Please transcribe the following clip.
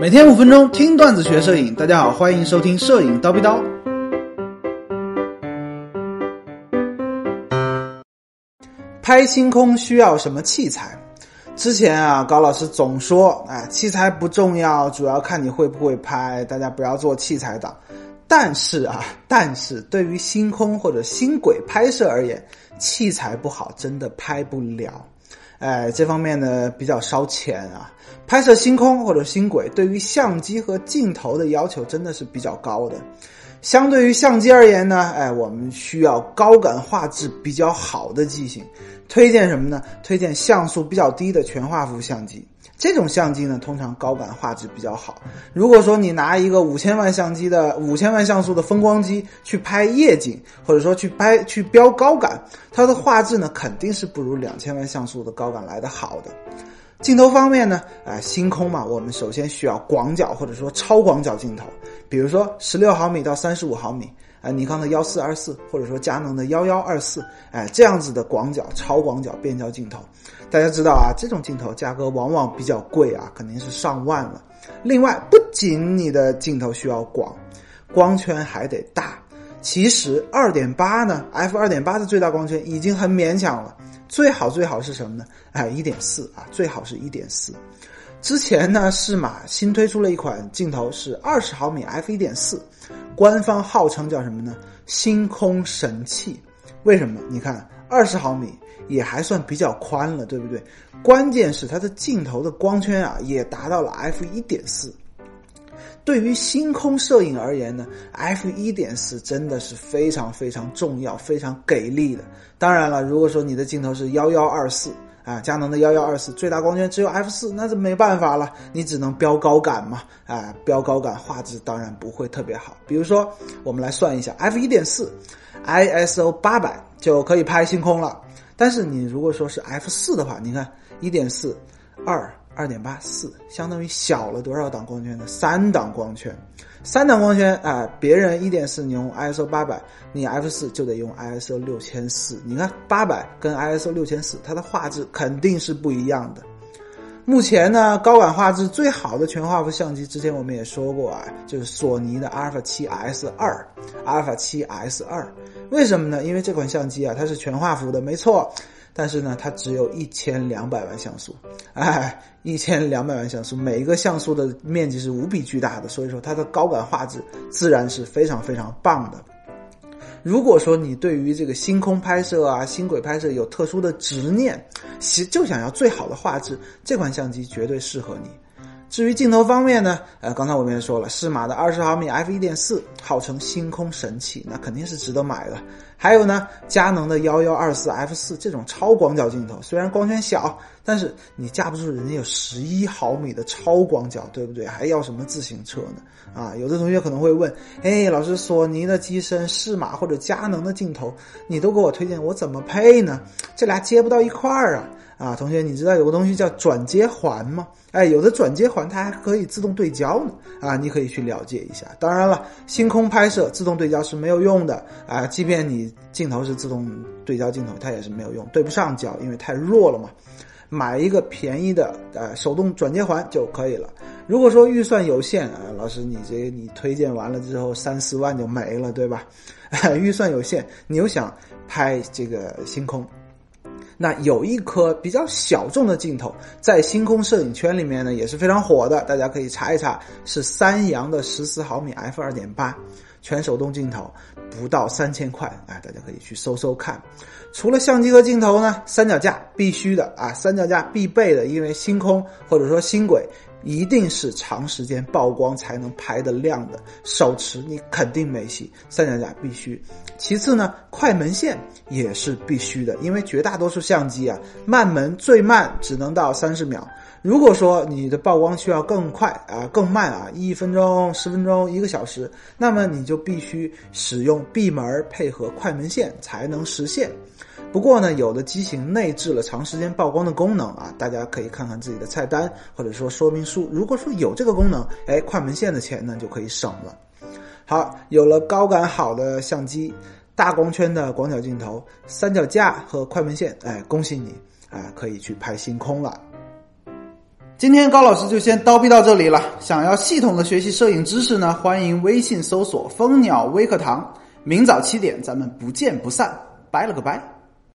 每天五分钟听段子学摄影，大家好，欢迎收听摄影刀逼刀。拍星空需要什么器材？之前啊，高老师总说，啊，器材不重要，主要看你会不会拍，大家不要做器材党。但是啊，但是对于星空或者星轨拍摄而言，器材不好真的拍不了。哎，这方面呢比较烧钱啊。拍摄星空或者星轨，对于相机和镜头的要求真的是比较高的。相对于相机而言呢，哎，我们需要高感画质比较好的机型。推荐什么呢？推荐像素比较低的全画幅相机。这种相机呢，通常高感画质比较好。如果说你拿一个五千万相机的五千万像素的风光机去拍夜景，或者说去拍去标高感，它的画质呢肯定是不如两千万像素的高感来的好的。镜头方面呢，啊，星空嘛，我们首先需要广角或者说超广角镜头，比如说十六毫米到三十五毫米。啊，尼康的幺四二四，或者说佳能的幺幺二四，哎，这样子的广角、超广角变焦镜头，大家知道啊，这种镜头价格往往比较贵啊，肯定是上万了。另外，不仅你的镜头需要广，光圈还得大。其实二点八呢，f 二点八的最大光圈已经很勉强了，最好最好是什么呢？哎，一点四啊，最好是一点四。之前呢，适马新推出了一款镜头是二十毫米 f 一点四。官方号称叫什么呢？星空神器，为什么？你看二十毫米也还算比较宽了，对不对？关键是它的镜头的光圈啊，也达到了 f 一点四。对于星空摄影而言呢，f 一点四真的是非常非常重要、非常给力的。当然了，如果说你的镜头是幺幺二四。啊，佳能的幺幺二四最大光圈只有 f 四，那就没办法了，你只能标高感嘛。啊，标高感画质当然不会特别好。比如说，我们来算一下，f 一点四，ISO 八百就可以拍星空了。但是你如果说是 f 四的话，你看一点四二。二点八四相当于小了多少档光圈呢？三档光圈，三档光圈啊！别人一点四你用 ISO 八百，你 f 四就得用 ISO 六千四。你看八百跟 ISO 六千四，它的画质肯定是不一样的。目前呢，高感画质最好的全画幅相机，之前我们也说过啊，就是索尼的阿尔法七 S 二，阿尔法七 S 二。为什么呢？因为这款相机啊，它是全画幅的，没错。但是呢，它只有一千两百万像素，哎，一千两百万像素，每一个像素的面积是无比巨大的，所以说它的高感画质自然是非常非常棒的。如果说你对于这个星空拍摄啊、星轨拍摄有特殊的执念，其就想要最好的画质，这款相机绝对适合你。至于镜头方面呢，呃，刚才我们也说了，适马的二十毫米 f 一点四号称星空神器，那肯定是值得买的。还有呢，佳能的幺幺二四 f 四这种超广角镜头，虽然光圈小，但是你架不住人家有十一毫米的超广角，对不对？还要什么自行车呢？啊，有的同学可能会问，哎，老师，索尼的机身、适马或者佳能的镜头，你都给我推荐，我怎么配呢？这俩接不到一块儿啊。啊，同学，你知道有个东西叫转接环吗？哎，有的转接环它还可以自动对焦呢。啊，你可以去了解一下。当然了，星空拍摄自动对焦是没有用的啊，即便你镜头是自动对焦镜头，它也是没有用，对不上焦，因为太弱了嘛。买一个便宜的呃手动转接环就可以了。如果说预算有限啊，老师你这你推荐完了之后三四万就没了，对吧？预算有限，你又想拍这个星空。那有一颗比较小众的镜头，在星空摄影圈里面呢也是非常火的，大家可以查一查，是三洋的十四毫米 f 二点八全手动镜头，不到三千块，啊，大家可以去搜搜看。除了相机和镜头呢，三脚架必须的啊，三脚架必备的，因为星空或者说星轨。一定是长时间曝光才能拍得亮的，手持你肯定没戏。三脚架必须。其次呢，快门线也是必须的，因为绝大多数相机啊，慢门最慢只能到三十秒。如果说你的曝光需要更快啊，更慢啊，一分钟、十分钟、一个小时，那么你就必须使用闭门配合快门线才能实现。不过呢，有的机型内置了长时间曝光的功能啊，大家可以看看自己的菜单或者说说明书。如果说有这个功能，哎，快门线的钱呢就可以省了。好，有了高感好的相机、大光圈的广角镜头、三脚架和快门线，哎，恭喜你啊，可以去拍星空了。今天高老师就先叨逼到这里了。想要系统的学习摄影知识呢，欢迎微信搜索“蜂鸟微课堂”。明早七点，咱们不见不散。拜了个拜。